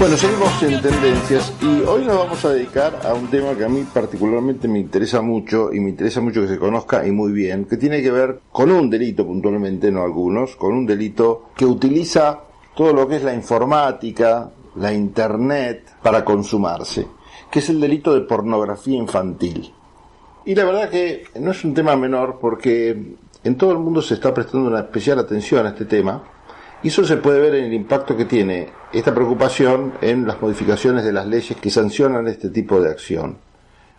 Bueno, seguimos en tendencias y hoy nos vamos a dedicar a un tema que a mí particularmente me interesa mucho y me interesa mucho que se conozca y muy bien, que tiene que ver con un delito puntualmente, no algunos, con un delito que utiliza todo lo que es la informática, la internet para consumarse, que es el delito de pornografía infantil. Y la verdad que no es un tema menor porque en todo el mundo se está prestando una especial atención a este tema y eso se puede ver en el impacto que tiene esta preocupación en las modificaciones de las leyes que sancionan este tipo de acción.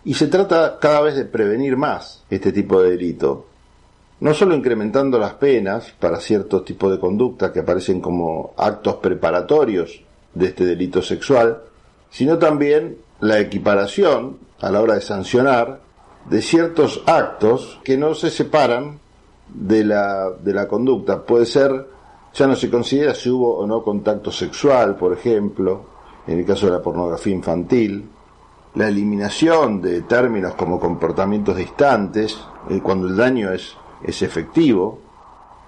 Y se trata cada vez de prevenir más este tipo de delito, no solo incrementando las penas para ciertos tipos de conducta que aparecen como actos preparatorios de este delito sexual, sino también la equiparación a la hora de sancionar de ciertos actos que no se separan de la, de la conducta. Puede ser ya no se considera si hubo o no contacto sexual, por ejemplo, en el caso de la pornografía infantil, la eliminación de términos como comportamientos distantes, eh, cuando el daño es, es efectivo,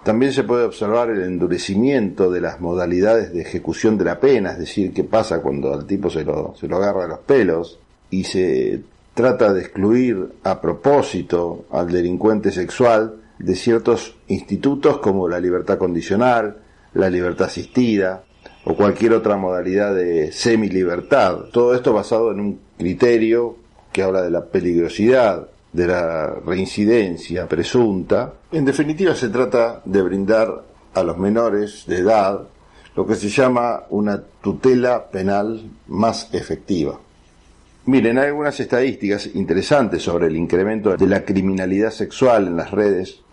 también se puede observar el endurecimiento de las modalidades de ejecución de la pena, es decir, qué pasa cuando al tipo se lo, se lo agarra a los pelos y se trata de excluir a propósito al delincuente sexual de ciertos institutos como la libertad condicional, la libertad asistida o cualquier otra modalidad de semi-libertad. Todo esto basado en un criterio que habla de la peligrosidad, de la reincidencia presunta. En definitiva, se trata de brindar a los menores de edad lo que se llama una tutela penal más efectiva. Miren, hay algunas estadísticas interesantes sobre el incremento de la criminalidad sexual en las redes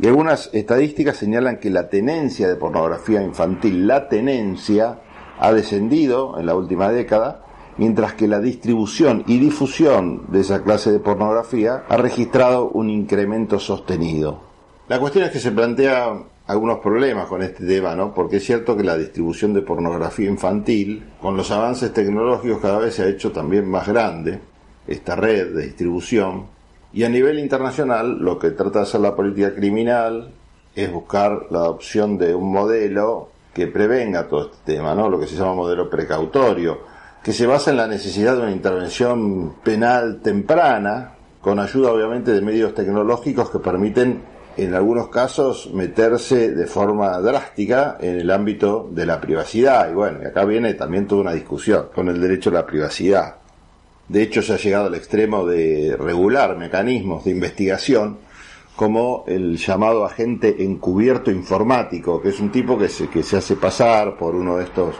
y algunas estadísticas señalan que la tenencia de pornografía infantil, la tenencia, ha descendido en la última década, mientras que la distribución y difusión de esa clase de pornografía ha registrado un incremento sostenido. La cuestión es que se plantean algunos problemas con este tema, ¿no? Porque es cierto que la distribución de pornografía infantil, con los avances tecnológicos cada vez se ha hecho también más grande, esta red de distribución, y a nivel internacional, lo que trata de hacer la política criminal es buscar la adopción de un modelo que prevenga todo este tema, ¿no? Lo que se llama modelo precautorio, que se basa en la necesidad de una intervención penal temprana, con ayuda obviamente de medios tecnológicos que permiten en algunos casos meterse de forma drástica en el ámbito de la privacidad. Y bueno, y acá viene también toda una discusión con el derecho a la privacidad. De hecho, se ha llegado al extremo de regular mecanismos de investigación como el llamado agente encubierto informático, que es un tipo que se, que se hace pasar por uno de estos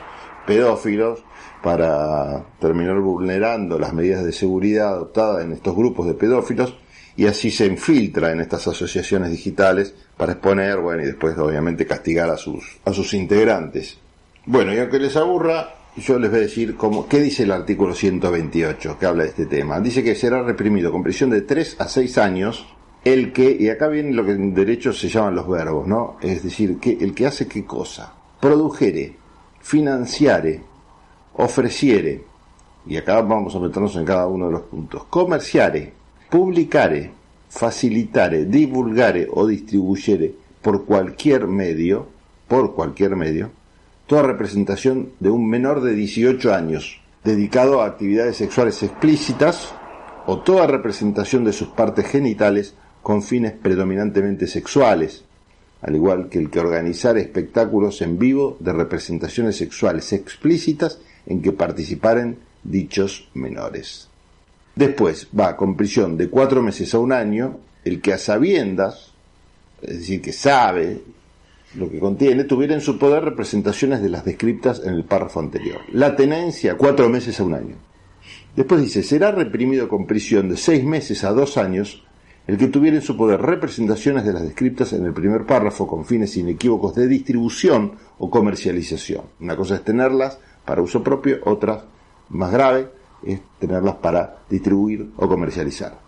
pedófilos para terminar vulnerando las medidas de seguridad adoptadas en estos grupos de pedófilos y así se infiltra en estas asociaciones digitales para exponer, bueno, y después obviamente castigar a sus, a sus integrantes. Bueno, y aunque les aburra, yo les voy a decir cómo, qué dice el artículo 128 que habla de este tema. Dice que será reprimido con prisión de 3 a 6 años el que, y acá viene lo que en derecho se llaman los verbos, ¿no? Es decir, que el que hace qué cosa. Produjere, financiare, ofreciere, y acá vamos a meternos en cada uno de los puntos, comerciare, publicare, facilitare, divulgare o distribuyere por cualquier medio, por cualquier medio, toda representación de un menor de 18 años dedicado a actividades sexuales explícitas o toda representación de sus partes genitales con fines predominantemente sexuales, al igual que el que organizar espectáculos en vivo de representaciones sexuales explícitas en que participaren dichos menores. Después va con prisión de cuatro meses a un año el que a sabiendas, es decir, que sabe lo que contiene, tuviera en su poder representaciones de las descriptas en el párrafo anterior. La tenencia, cuatro meses a un año. Después dice, será reprimido con prisión de seis meses a dos años el que tuviera en su poder representaciones de las descriptas en el primer párrafo con fines inequívocos de distribución o comercialización. Una cosa es tenerlas para uso propio, otra, más grave, es tenerlas para distribuir o comercializar.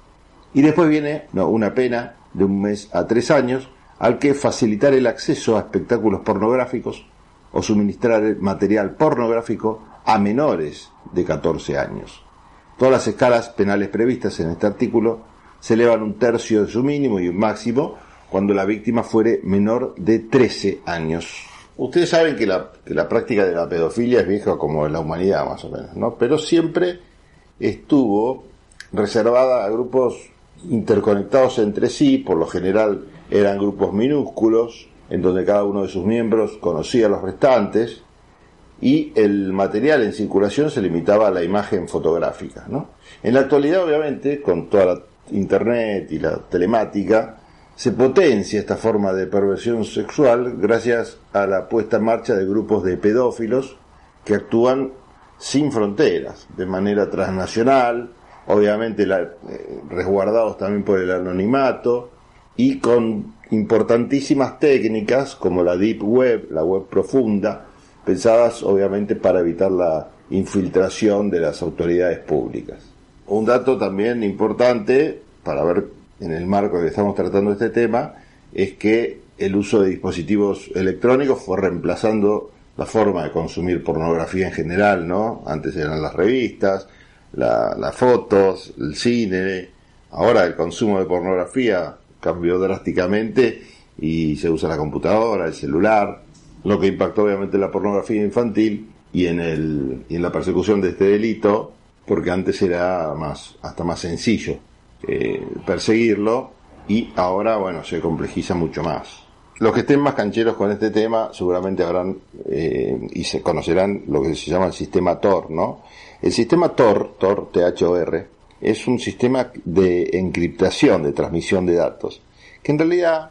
Y después viene no, una pena de un mes a tres años al que facilitar el acceso a espectáculos pornográficos o suministrar material pornográfico a menores de 14 años. Todas las escalas penales previstas en este artículo se elevan un tercio de su mínimo y un máximo cuando la víctima fuere menor de 13 años. Ustedes saben que la, que la práctica de la pedofilia es vieja como en la humanidad, más o menos, ¿no? Pero siempre estuvo reservada a grupos interconectados entre sí, por lo general eran grupos minúsculos, en donde cada uno de sus miembros conocía a los restantes, y el material en circulación se limitaba a la imagen fotográfica. ¿no? En la actualidad, obviamente, con toda la internet y la telemática, se potencia esta forma de perversión sexual gracias a la puesta en marcha de grupos de pedófilos que actúan sin fronteras, de manera transnacional, obviamente eh, resguardados también por el anonimato y con importantísimas técnicas como la deep web, la web profunda, pensadas obviamente para evitar la infiltración de las autoridades públicas. Un dato también importante para ver en el marco que estamos tratando este tema es que el uso de dispositivos electrónicos fue reemplazando la forma de consumir pornografía en general, ¿no? Antes eran las revistas, las fotos, el cine. Ahora el consumo de pornografía cambió drásticamente y se usa la computadora, el celular, lo que impactó obviamente en la pornografía infantil y en, el, y en la persecución de este delito, porque antes era más, hasta más sencillo eh, perseguirlo y ahora, bueno, se complejiza mucho más. Los que estén más cancheros con este tema seguramente habrán eh, y se conocerán lo que se llama el sistema Tor, ¿no? El sistema Tor, Tor, T-H-O-R, es un sistema de encriptación, de transmisión de datos, que en realidad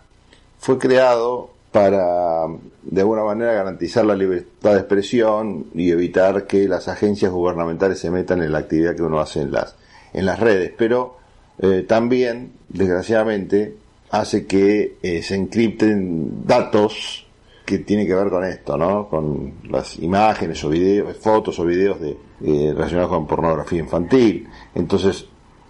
fue creado para de alguna manera garantizar la libertad de expresión y evitar que las agencias gubernamentales se metan en la actividad que uno hace en las, en las redes. Pero eh, también, desgraciadamente, hace que eh, se encripten datos que tienen que ver con esto, ¿no? Con las imágenes o videos, fotos o videos de, eh, relacionados con pornografía infantil. Entonces,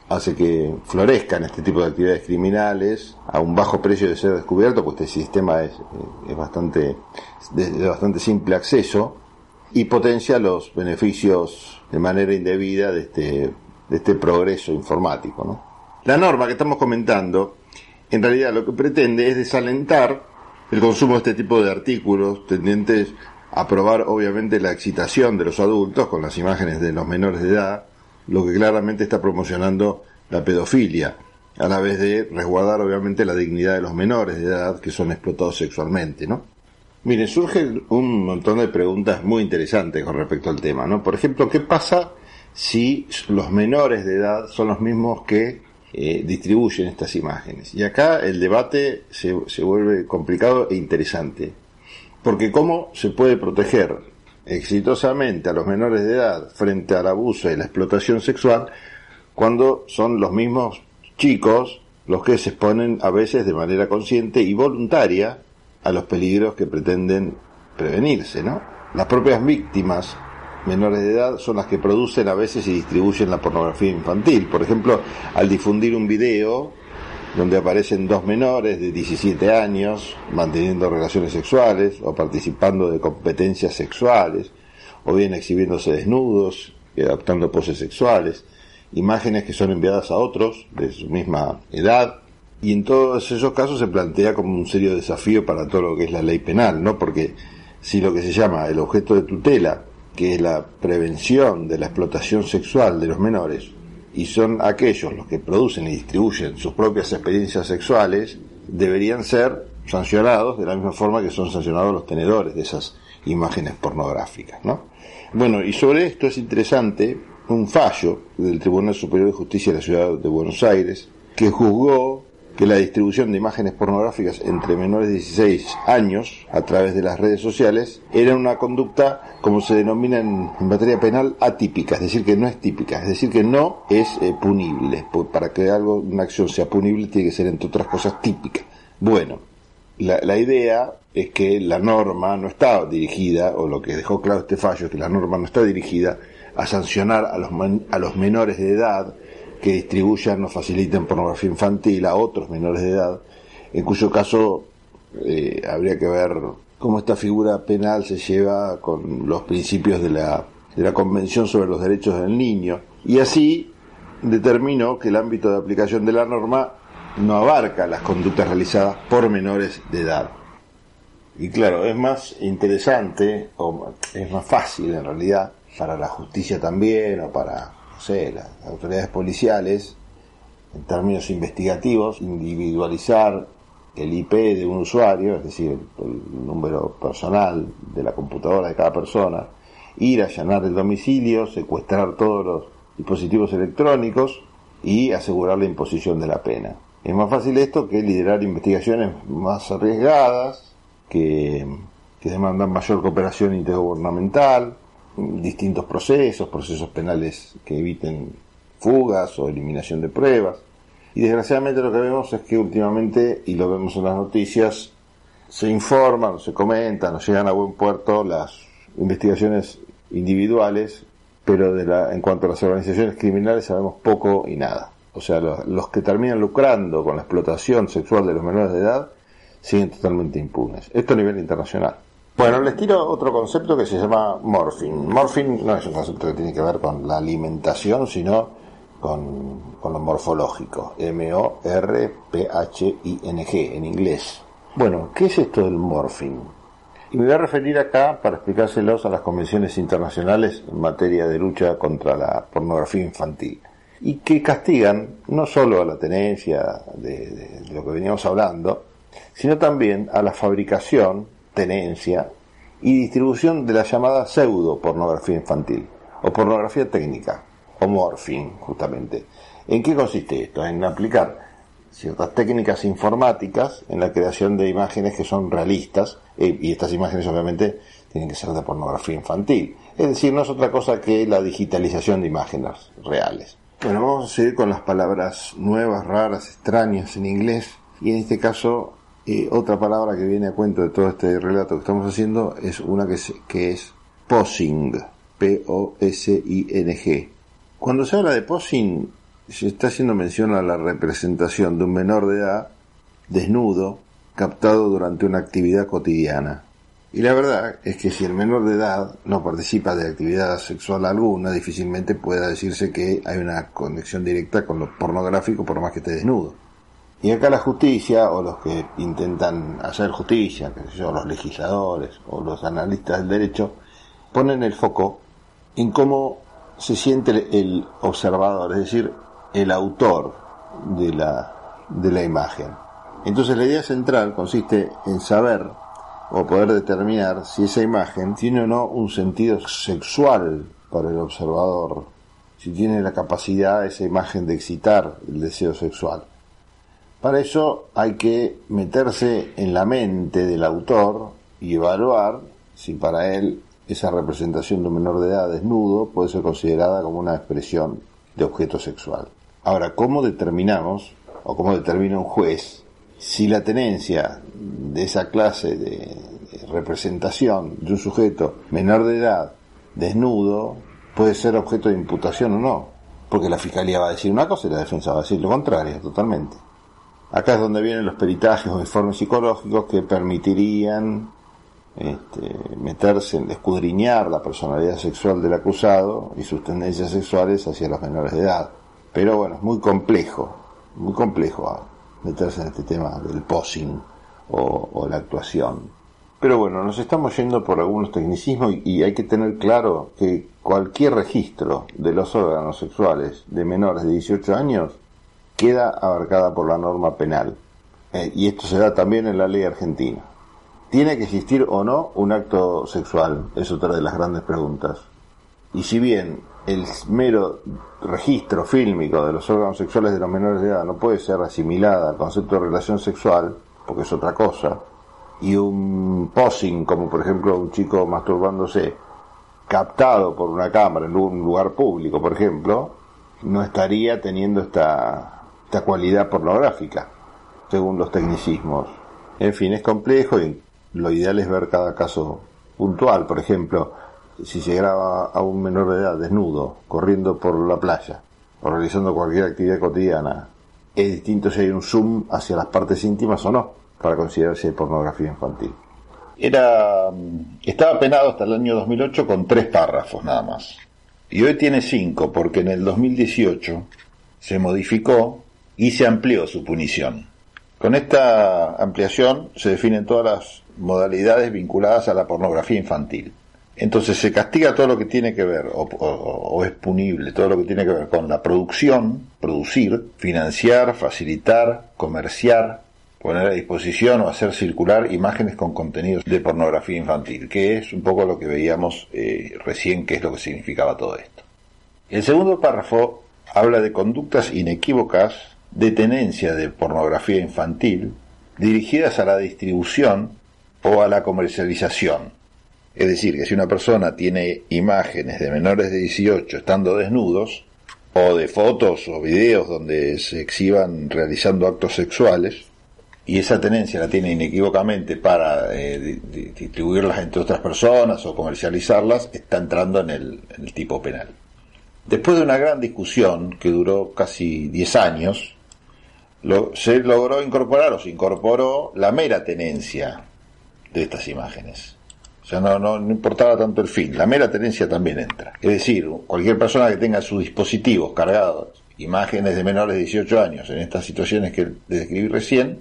hace que florezcan este tipo de actividades criminales a un bajo precio de ser descubierto, pues este sistema es, eh, es bastante, de, bastante simple acceso y potencia los beneficios de manera indebida de este, de este progreso informático. ¿no? La norma que estamos comentando, en realidad lo que pretende es desalentar el consumo de este tipo de artículos tendientes a probar obviamente la excitación de los adultos con las imágenes de los menores de edad, lo que claramente está promocionando la pedofilia, a la vez de resguardar obviamente la dignidad de los menores de edad que son explotados sexualmente, ¿no? Miren, surge un montón de preguntas muy interesantes con respecto al tema, ¿no? Por ejemplo, ¿qué pasa si los menores de edad son los mismos que eh, distribuyen estas imágenes? Y acá el debate se, se vuelve complicado e interesante, porque ¿cómo se puede proteger exitosamente a los menores de edad frente al abuso y la explotación sexual cuando son los mismos chicos los que se exponen a veces de manera consciente y voluntaria a los peligros que pretenden prevenirse, ¿no? Las propias víctimas menores de edad son las que producen a veces y distribuyen la pornografía infantil. Por ejemplo, al difundir un video donde aparecen dos menores de 17 años manteniendo relaciones sexuales o participando de competencias sexuales, o bien exhibiéndose desnudos y adaptando poses sexuales, imágenes que son enviadas a otros de su misma edad, y en todos esos casos se plantea como un serio desafío para todo lo que es la ley penal, ¿no? Porque si lo que se llama el objeto de tutela, que es la prevención de la explotación sexual de los menores, y son aquellos los que producen y distribuyen sus propias experiencias sexuales, deberían ser sancionados de la misma forma que son sancionados los tenedores de esas imágenes pornográficas, ¿no? Bueno, y sobre esto es interesante un fallo del Tribunal Superior de Justicia de la Ciudad de Buenos Aires que juzgó que la distribución de imágenes pornográficas entre menores de 16 años a través de las redes sociales era una conducta, como se denomina en, materia penal, atípica, es decir, que no es típica, es decir, que no es eh, punible. Para que algo, una acción sea punible, tiene que ser, entre otras cosas, típica. Bueno, la, la idea es que la norma no está dirigida, o lo que dejó claro este fallo es que la norma no está dirigida a sancionar a los, a los menores de edad que distribuyan o faciliten pornografía infantil a otros menores de edad, en cuyo caso eh, habría que ver cómo esta figura penal se lleva con los principios de la, de la Convención sobre los Derechos del Niño. Y así determinó que el ámbito de aplicación de la norma no abarca las conductas realizadas por menores de edad. Y claro, es más interesante, o es más fácil en realidad, para la justicia también, o para, las autoridades policiales, en términos investigativos, individualizar el IP de un usuario, es decir, el, número personal de la computadora de cada persona, ir a allanar el domicilio, secuestrar todos los dispositivos electrónicos y asegurar la imposición de la pena. Es más fácil esto que liderar investigaciones más arriesgadas, que, que demandan mayor cooperación intergubernamental, distintos procesos, procesos penales que eviten fugas o eliminación de pruebas. Y desgraciadamente lo que vemos es que últimamente, y lo vemos en las noticias, se informan, se comentan, no llegan a buen puerto las investigaciones individuales, pero de la, en cuanto a las organizaciones criminales sabemos poco y nada. O sea, los, los que terminan lucrando con la explotación sexual de los menores de edad siguen totalmente impunes. Esto a nivel internacional. Bueno, les tiro otro concepto que se llama morphing. Morphing no es un concepto que tiene que ver con la alimentación, sino con, con lo morfológico. M-O-R-P-H-I-N-G en inglés. Bueno, ¿qué es esto del morphing? Y me voy a referir acá para explicárselos a las convenciones internacionales en materia de lucha contra la pornografía infantil. Y que castigan no solo a la tenencia de lo que veníamos hablando, sino también a la fabricación, tenencia y distribución de la llamada pseudo pornografía infantil o pornografía técnica o morphing justamente. ¿En qué consiste esto? En aplicar ciertas técnicas informáticas en la creación de imágenes que son realistas eh, y estas imágenes obviamente tienen que ser de pornografía infantil. Es decir, no es otra cosa que la digitalización de imágenes reales. Bueno, vamos a seguir con las palabras nuevas, raras, extrañas en inglés y en este caso otra palabra que viene a cuento de todo este relato que estamos haciendo es una que es, que es posing, P-O-S-I-N-G. Cuando se habla de posing, se está haciendo mención a la representación de un menor de edad desnudo captado durante una actividad cotidiana. Y la verdad es que si el menor de edad no participa de actividad sexual alguna, difícilmente pueda decirse que hay una conexión directa con lo pornográfico por más que esté desnudo. Y acá la justicia, o los que intentan hacer justicia, que yo, los legisladores o los analistas del derecho, ponen el foco en cómo se siente el observador, es decir, el autor de la, de la imagen. Entonces la idea central consiste en saber o poder determinar si esa imagen tiene o no un sentido sexual para el observador, si tiene la capacidad esa imagen de excitar el deseo sexual. Para eso hay que meterse en la mente del autor y evaluar si para él esa representación de un menor de edad desnudo puede ser considerada como una expresión de objeto sexual. Ahora, ¿cómo determinamos, o cómo determina un juez, si la tenencia de esa clase de representación de un sujeto menor de edad, desnudo, puede ser objeto de imputación o no? Porque la fiscalía va a decir una cosa y la defensa va a decir lo contrario, totalmente. Acá es donde vienen los peritajes o informes psicológicos que permitirían este, meterse en escudriñar la personalidad sexual del acusado y sus tendencias sexuales hacia los menores de edad. Pero bueno, es muy complejo, muy complejo meterse en este tema del posing o, la actuación. Pero bueno, nos estamos yendo por algunos tecnicismos y, y, hay que tener claro que cualquier registro de los órganos sexuales de menores de 18 años queda abarcada por la norma penal. Eh, y esto se da también en la ley argentina. ¿Tiene que existir o no un acto sexual? Es otra de las grandes preguntas. Y si bien el mero registro fílmico de los órganos sexuales de los menores de edad no puede ser asimilada al concepto de relación sexual, porque es otra cosa, y un posing, como por ejemplo un chico masturbándose captado por una cámara en un lugar público, por ejemplo, no estaría teniendo esta, esta cualidad pornográfica, según los tecnicismos. En fin, es complejo y lo ideal es ver cada caso puntual, por ejemplo, si se graba a un menor de edad desnudo, corriendo por la playa o realizando cualquier actividad cotidiana, es distinto si hay un zoom hacia las partes íntimas o no, para considerarse pornografía infantil. Era, estaba penado hasta el año 2008 con tres párrafos nada más. Y hoy tiene cinco, porque en el 2018 se modificó y se amplió su punición. Con esta ampliación se definen todas las modalidades vinculadas a la pornografía infantil. Entonces se castiga todo lo que tiene que ver, o, es punible, todo lo que tiene que ver con la producción, producir, financiar, facilitar, comerciar, poner a disposición o hacer circular imágenes con contenidos de pornografía infantil, que es un poco lo que veíamos eh, recién, que es lo que significaba todo esto. El segundo párrafo habla de conductas inequívocas de tenencia de pornografía infantil dirigidas a la distribución o a la comercialización es decir, que si una persona tiene imágenes de menores de 18 estando desnudos, o de fotos o videos donde se exhiban realizando actos sexuales, y esa tenencia la tiene inequívocamente para eh, distribuirlas entre otras personas o comercializarlas, está entrando en el, en el tipo penal. Después de una gran discusión que duró casi 10 años, lo, se logró incorporar o se incorporó la mera tenencia de estas imágenes. O sea, no, no, importaba tanto el fin, la mera tenencia también entra. Es decir, cualquier persona que tenga sus dispositivos cargados, imágenes de menores de 18 años en estas situaciones que describí recién,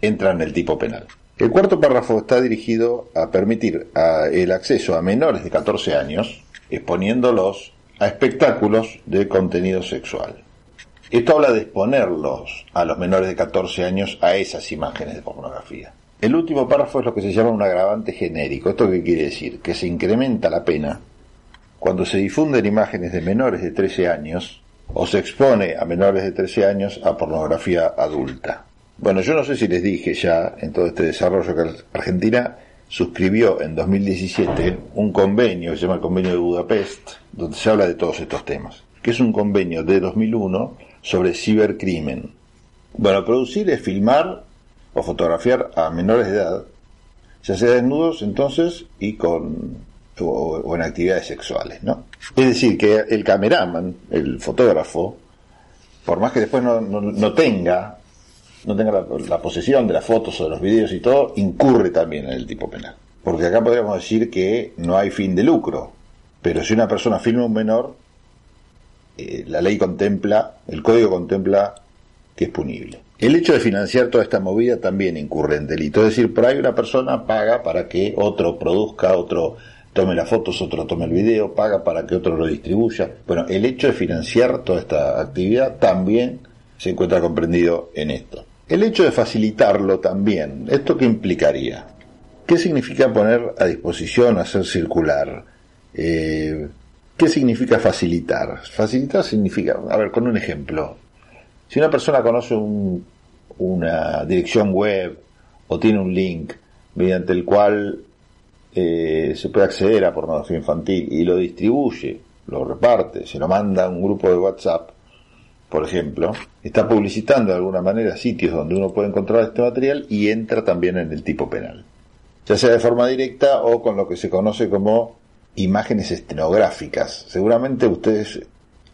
entra en el tipo penal. El cuarto párrafo está dirigido a permitir el acceso a menores de 14 años, exponiéndolos a espectáculos de contenido sexual. Esto habla de exponerlos a los menores de 14 años a esas imágenes de pornografía. El último párrafo es lo que se llama un agravante genérico. ¿Esto qué quiere decir? Que se incrementa la pena cuando se difunden imágenes de menores de 13 años o se expone a menores de 13 años a pornografía adulta. Bueno, yo no sé si les dije ya en todo este desarrollo que Argentina suscribió en 2017 un convenio que se llama el Convenio de Budapest, donde se habla de todos estos temas, que es un convenio de 2001 sobre cibercrimen. Bueno, producir es filmar o fotografiar a menores de edad, ya sea desnudos entonces y con o, en actividades sexuales, ¿no? Es decir, que el cameraman, el fotógrafo, por más que después no, no, tenga no tenga la, posesión de las fotos o de los vídeos y todo, incurre también en el tipo penal. Porque acá podríamos decir que no hay fin de lucro, pero si una persona filma un menor, eh, la ley contempla, el código contempla que es punible. El hecho de financiar toda esta movida también incurre en delito. Es decir, por ahí una persona paga para que otro produzca, otro tome las fotos, otro tome el video, paga para que otro lo distribuya. Bueno, el hecho de financiar toda esta actividad también se encuentra comprendido en esto. El hecho de facilitarlo también, ¿esto qué implicaría? ¿Qué significa poner a disposición, hacer circular? Eh, ¿Qué significa facilitar? Facilitar significa, a ver, con un ejemplo, si una persona conoce una dirección web o tiene un link mediante el cual eh, se puede acceder a pornografía infantil y lo distribuye, lo reparte, se lo manda a un grupo de WhatsApp, por ejemplo, está publicitando de alguna manera sitios donde uno puede encontrar este material y entra también en el tipo penal, ya sea de forma directa o con lo que se conoce como imágenes estenográficas. Seguramente ustedes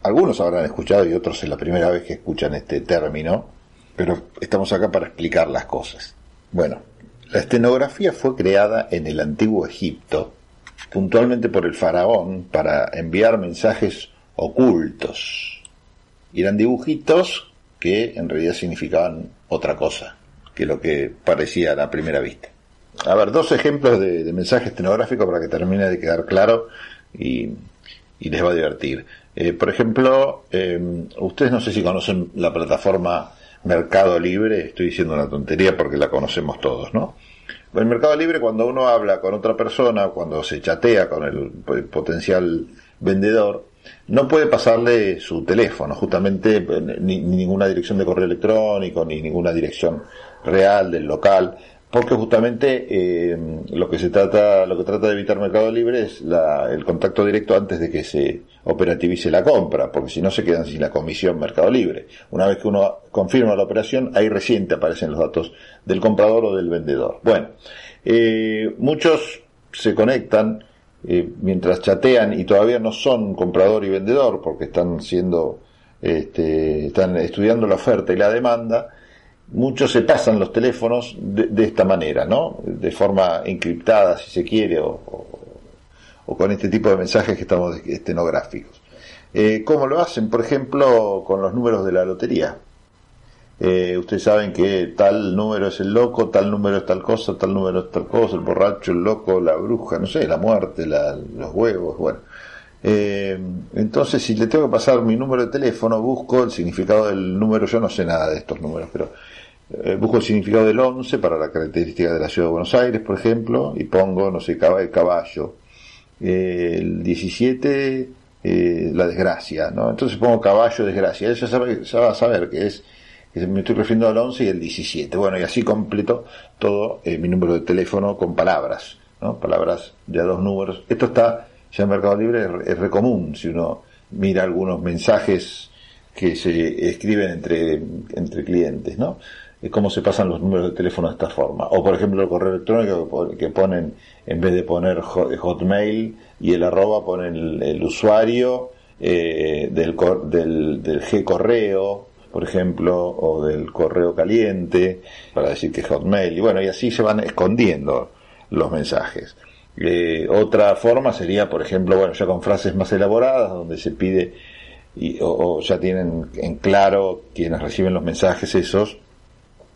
algunos habrán escuchado y otros es la primera vez que escuchan este término, pero estamos acá para explicar las cosas. Bueno, la estenografía fue creada en el antiguo Egipto, puntualmente por el faraón, para enviar mensajes ocultos. Y eran dibujitos que en realidad significaban otra cosa que lo que parecía a la primera vista. A ver, dos ejemplos de, de mensaje estenográfico para que termine de quedar claro y, les va a divertir. Eh, por ejemplo, eh, ustedes no sé si conocen la plataforma Mercado Libre, estoy diciendo una tontería porque la conocemos todos, ¿no? En Mercado Libre, cuando uno habla con otra persona, cuando se chatea con el potencial vendedor, no puede pasarle su teléfono, justamente eh, ni, ninguna dirección de correo electrónico, ni ninguna dirección real del local, porque justamente eh, lo que se trata, lo que trata de evitar Mercado Libre es el contacto directo antes de que se operativice la compra, porque si no se quedan sin la comisión Mercado Libre. Una vez que uno confirma la operación, ahí recién te aparecen los datos del comprador o del vendedor. Bueno, eh, muchos se conectan eh, mientras chatean y todavía no son comprador y vendedor porque están siendo, este, están estudiando la oferta y la demanda muchos se pasan los teléfonos de, esta manera, ¿no? De forma encriptada, si se quiere, o, con este tipo de mensajes que estamos estenográficos. Eh, ¿Cómo lo hacen? Por ejemplo, con los números de la lotería. Eh, ustedes saben que tal número es el loco, tal número es tal cosa, tal número es tal cosa, el borracho, el loco, la bruja, no sé, la muerte, los huevos, bueno. Eh, entonces, si le tengo que pasar mi número de teléfono, busco el significado del número, yo no sé nada de estos números, pero eh, busco el significado del 11 para la característica de la ciudad de Buenos Aires, por ejemplo, y pongo, no sé, caballo. Eh, el 17, la desgracia, ¿no? Entonces pongo caballo, desgracia. Ella sabe, ya va a saber que es, me estoy refiriendo al 11 y el 17. Bueno, y así completo todo mi número de teléfono con palabras, ¿no? Palabras de dos números. Esto está en Mercado Libre es, re común, si uno mira algunos mensajes que se escriben entre, entre clientes, ¿no? Es cómo se pasan los números de teléfono de esta forma. O por ejemplo el correo electrónico que ponen, en vez de poner hotmail y el arroba, ponen el, usuario eh, del, del, del G correo, por ejemplo, o del correo caliente, para decir que es hotmail. Y bueno, y así se van escondiendo los mensajes. Eh, otra forma sería, por ejemplo, bueno, ya con frases más elaboradas, donde se pide, y, o, ya tienen en claro quienes reciben los mensajes esos,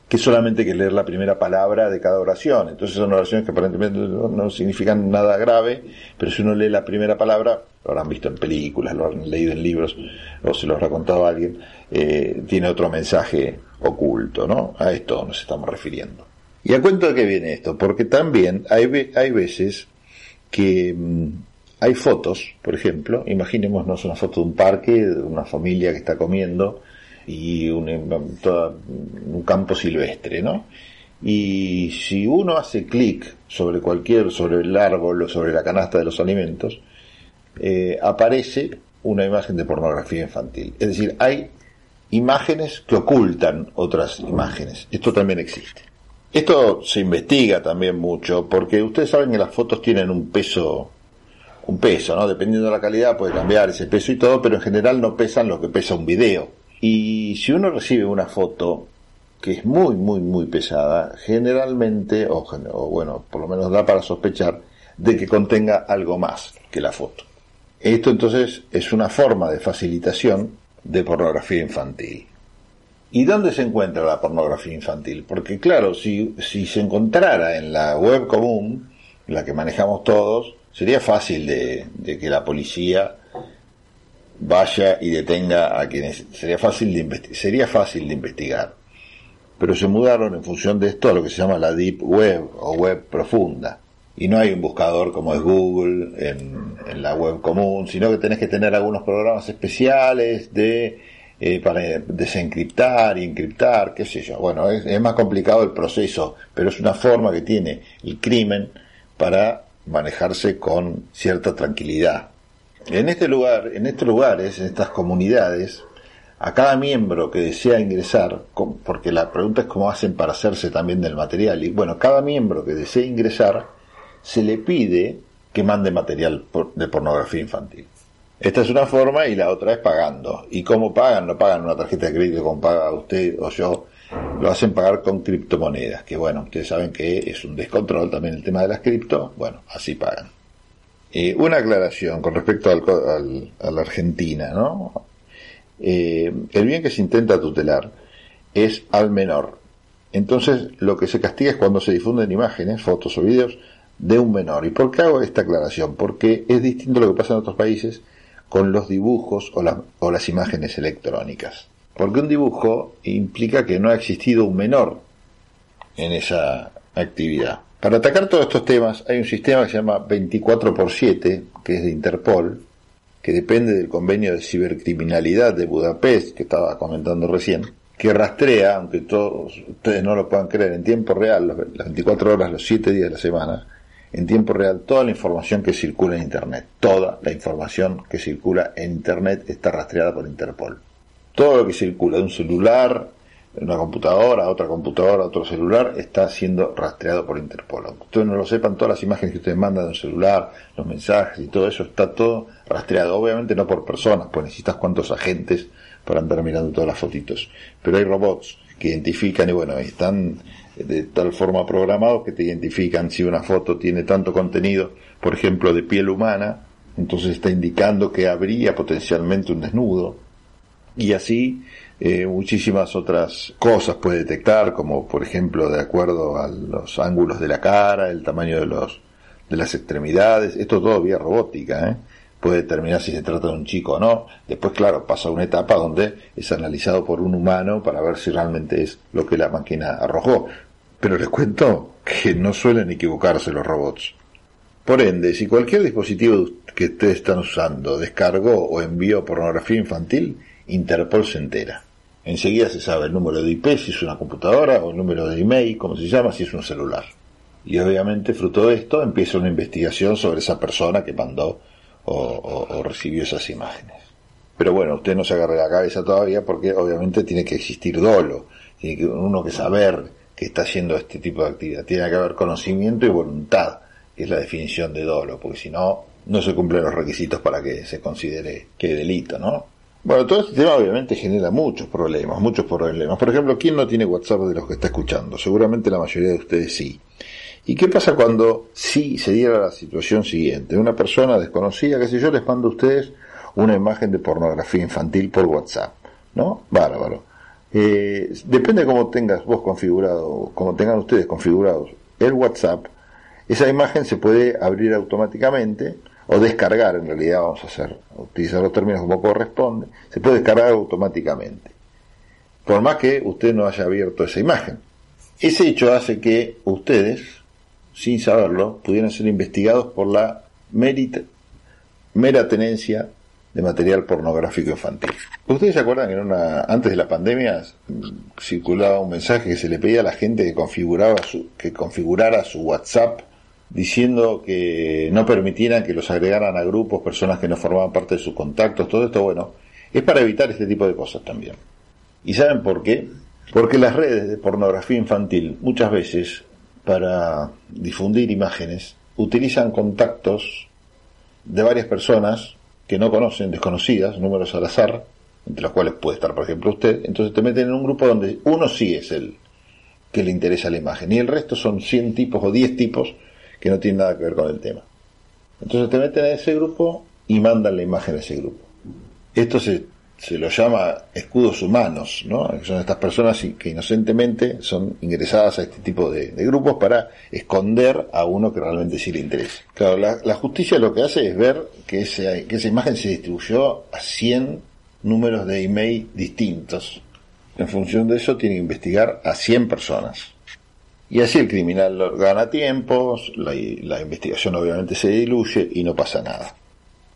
que solamente hay que leer la primera palabra de cada oración. Entonces son oraciones que aparentemente no, significan nada grave, pero si uno lee la primera palabra, lo habrán visto en películas, lo han leído en libros, o se lo habrá contado a alguien, eh, tiene otro mensaje oculto, ¿no? A esto nos estamos refiriendo. ¿Y a cuento de qué viene esto? Porque también hay, hay veces que mm, hay fotos, por ejemplo, imaginémonos una foto de un parque, de una familia que está comiendo y un, un campo silvestre, ¿no? Y si uno hace clic sobre cualquier, sobre el árbol o sobre la canasta de los alimentos, eh, aparece una imagen de pornografía infantil. Es decir, hay imágenes que ocultan otras imágenes. Esto también existe. Esto se investiga también mucho, porque ustedes saben que las fotos tienen un peso, un peso, ¿no? Dependiendo de la calidad puede cambiar ese peso y todo, pero en general no pesan lo que pesa un video. Y si uno recibe una foto que es muy, muy, muy pesada, generalmente, o, o bueno, por lo menos da para sospechar, de que contenga algo más que la foto. Esto entonces es una forma de facilitación de pornografía infantil. ¿Y dónde se encuentra la pornografía infantil? Porque claro, si, si se encontrara en la web común, la que manejamos todos, sería fácil de, que la policía vaya y detenga a quienes sería fácil de sería fácil de investigar pero se mudaron en función de esto a lo que se llama la deep web o web profunda y no hay un buscador como es Google en, en la web común sino que tenés que tener algunos programas especiales de eh, para desencriptar y encriptar, qué sé yo. Bueno, es, más complicado el proceso, pero es una forma que tiene el crimen para manejarse con cierta tranquilidad. En este lugar, en estos lugares, en estas comunidades, a cada miembro que desea ingresar, porque la pregunta es cómo hacen para hacerse también del material, y bueno, cada miembro que desea ingresar, se le pide que mande material de pornografía infantil. Esta es una forma y la otra es pagando. ¿Y cómo pagan? No pagan una tarjeta de crédito como paga usted o yo. Lo hacen pagar con criptomonedas, que bueno, ustedes saben que es un descontrol también el tema de las cripto. Bueno, así pagan. Eh, una aclaración con respecto al, a la Argentina, ¿no? Eh, el bien que se intenta tutelar es al menor. Entonces, lo que se castiga es cuando se difunden imágenes, fotos o vídeos de un menor. ¿Y por qué hago esta aclaración? Porque es distinto a lo que pasa en otros países con los dibujos o, o las imágenes electrónicas. Porque un dibujo implica que no ha existido un menor en esa actividad. Para atacar todos estos temas hay un sistema que se llama 24x7, que es de Interpol, que depende del convenio de cibercriminalidad de Budapest, que estaba comentando recién, que rastrea, aunque todos ustedes no lo puedan creer, en tiempo real, las 24 horas, los 7 días de la semana, en tiempo real toda la información que circula en Internet. Toda la información que circula en Internet está rastreada por Interpol. Todo lo que circula de un celular, una computadora, otra computadora, otro celular, está siendo rastreado por Interpol. Aunque ustedes no lo sepan, todas las imágenes que ustedes mandan de un celular, los mensajes y todo eso está todo rastreado. Obviamente no por personas, pues necesitas cuántos agentes para andar mirando todas las fotitos. Pero hay robots que identifican y bueno, están de tal forma programados que te identifican si una foto tiene tanto contenido, por ejemplo, de piel humana, entonces está indicando que habría potencialmente un desnudo, y así eh, muchísimas otras cosas puede detectar, como por ejemplo de acuerdo a los ángulos de la cara, el tamaño de los de las extremidades, esto todo vía robótica, ¿eh? Puede determinar si se trata de un chico o no. Después, claro, pasa una etapa donde es analizado por un humano para ver si realmente es lo que la máquina arrojó. Pero les cuento que no suelen equivocarse los robots. Por ende, si cualquier dispositivo que ustedes están usando descargó o envió pornografía infantil, Interpol se entera. Enseguida se sabe el número de IP, si es una computadora, o el número de email, como se llama, si es un celular. Y obviamente, fruto de esto, empieza una investigación sobre esa persona que mandó o, recibió esas imágenes. Pero bueno, usted no se agarre la cabeza todavía porque obviamente tiene que existir dolo, tiene que uno que saber que está haciendo este tipo de actividad, tiene que haber conocimiento y voluntad, que es la definición de dolo, porque si no, no se cumplen los requisitos para que se considere que delito, ¿no? Bueno, todo este tema obviamente genera muchos problemas, muchos problemas. Por ejemplo, ¿quién no tiene WhatsApp de los que está escuchando? Seguramente la mayoría de ustedes sí. ¿Y qué pasa cuando sí se diera la situación siguiente? Una persona desconocida, qué sé yo, les manda a ustedes una imagen de pornografía infantil por WhatsApp, ¿no? Bárbaro. Eh, depende de cómo tengas vos configurado, como tengan ustedes configurados el WhatsApp, esa imagen se puede abrir automáticamente o descargar, en realidad vamos a hacer, utilizar los términos como corresponde, se puede descargar automáticamente. Por más que usted no haya abierto esa imagen. Ese hecho hace que ustedes sin saberlo, pudieran ser investigados por la mera tenencia de material pornográfico infantil. ¿Ustedes se acuerdan que en una, antes de la pandemia circulaba un mensaje que se le pedía a la gente que, configuraba su, que configurara su WhatsApp diciendo que no permitieran que los agregaran a grupos personas que no formaban parte de sus contactos? Todo esto, bueno, es para evitar este tipo de cosas también. ¿Y saben por qué? Porque las redes de pornografía infantil muchas veces para difundir imágenes utilizan contactos de varias personas que no conocen, desconocidas, números al azar, entre los cuales puede estar, por ejemplo, usted. Entonces te meten en un grupo donde uno sí es el que le interesa la imagen y el resto son 100 tipos o 10 tipos que no tienen nada que ver con el tema. Entonces te meten en ese grupo y mandan la imagen a ese grupo. Esto se se lo llama escudos humanos, ¿no? Son estas personas que inocentemente son ingresadas a este tipo de, grupos para esconder a uno que realmente sí le interesa. Claro, la, justicia lo que hace es ver que, que esa imagen se distribuyó a 100 números de email distintos. En función de eso tiene que investigar a 100 personas. Y así el criminal gana tiempos, la, la investigación obviamente se diluye y no pasa nada.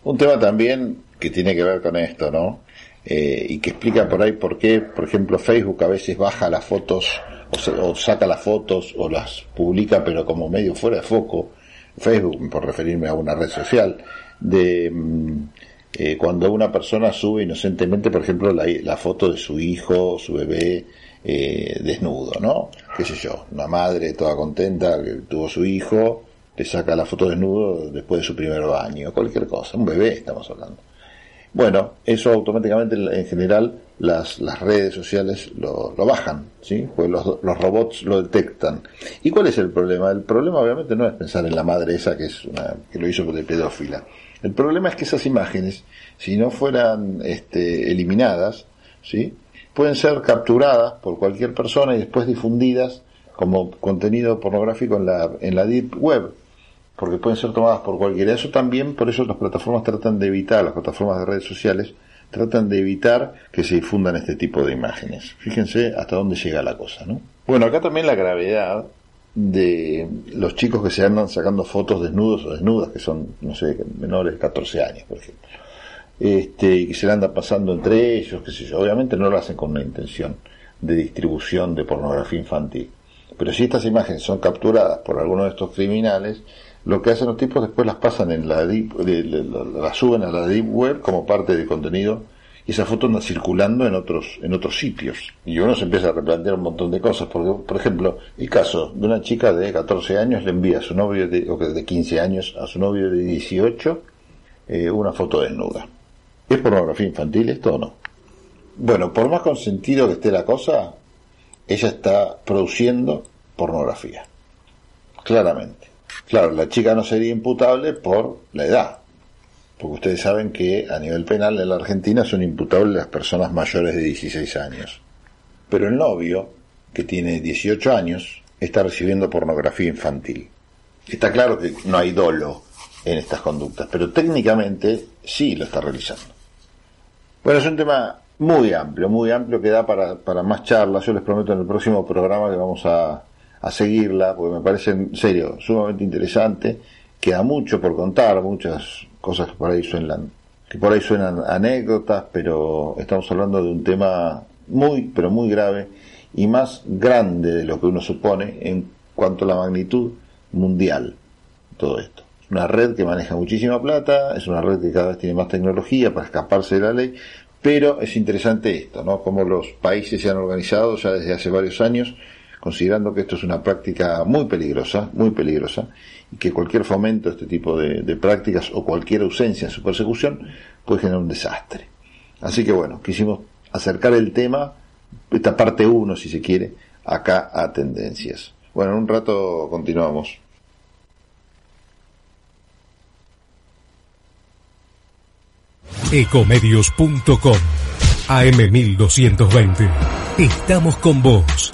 Un tema también que tiene que ver con esto, ¿no? Eh, y que explica por ahí por qué, por ejemplo, Facebook a veces baja las fotos o, saca las fotos o las publica pero como medio fuera de foco, Facebook, por referirme a una red social, de mm, eh, cuando una persona sube inocentemente, por ejemplo, la, foto de su hijo, su bebé, eh, desnudo, ¿no? Qué sé yo, una madre toda contenta que tuvo su hijo, le saca la foto desnudo después de su primer baño, cualquier cosa, un bebé estamos hablando. Bueno, eso automáticamente en general las, las redes sociales lo, lo bajan, ¿sí? Pues los, los, robots lo detectan. ¿Y cuál es el problema? El problema obviamente no es pensar en la madre esa que es una, que lo hizo de pedófila. El problema es que esas imágenes, si no fueran este, eliminadas, ¿sí? pueden ser capturadas por cualquier persona y después difundidas como contenido pornográfico en la, en la deep web porque pueden ser tomadas por cualquiera. Eso también, por eso las plataformas tratan de evitar, las plataformas de redes sociales, tratan de evitar que se difundan este tipo de imágenes. Fíjense hasta dónde llega la cosa, ¿no? Bueno, acá también la gravedad de los chicos que se andan sacando fotos desnudos o desnudas, que son, no sé, menores de 14 años, por ejemplo. Este, y que se la andan pasando entre ellos, qué sé yo. Obviamente no lo hacen con una intención de distribución de pornografía infantil. Pero si estas imágenes son capturadas por alguno de estos criminales, lo que hacen los tipos después las pasan en la deep, las suben a la deep web como parte de contenido y esa foto anda circulando en otros en otros sitios. Y uno se empieza a replantear un montón de cosas porque por ejemplo el caso de una chica de 14 años le envía a su novio de, o de 15 años a su novio de 18 eh, una foto desnuda. ¿es pornografía infantil esto o no? bueno por más consentido que esté la cosa ella está produciendo pornografía. Claramente Claro, la chica no sería imputable por la edad, porque ustedes saben que a nivel penal en la Argentina son imputables las personas mayores de 16 años. Pero el novio, que tiene 18 años, está recibiendo pornografía infantil. Está claro que no hay dolo en estas conductas, pero técnicamente sí lo está realizando. Bueno, es un tema muy amplio, muy amplio que da para, para más charlas. Yo les prometo en el próximo programa que vamos a, a seguirla, porque me parece en serio sumamente interesante. Queda mucho por contar, muchas cosas que por ahí suenan, que por ahí suenan anécdotas, pero estamos hablando de un tema muy, pero muy grave y más grande de lo que uno supone en cuanto a la magnitud mundial todo esto. Es una red que maneja muchísima plata, es una red que cada vez tiene más tecnología para escaparse de la ley, pero es interesante esto, ¿no? Cómo los países se han organizado ya desde hace varios años, considerando que esto es una práctica muy peligrosa, muy peligrosa, y que cualquier fomento de este tipo de, de prácticas o cualquier ausencia en su persecución puede generar un desastre. Así que bueno, quisimos acercar el tema, esta parte 1 si se quiere, acá a tendencias. Bueno, en un rato continuamos. Ecomedios.com AM1220. Estamos con vos.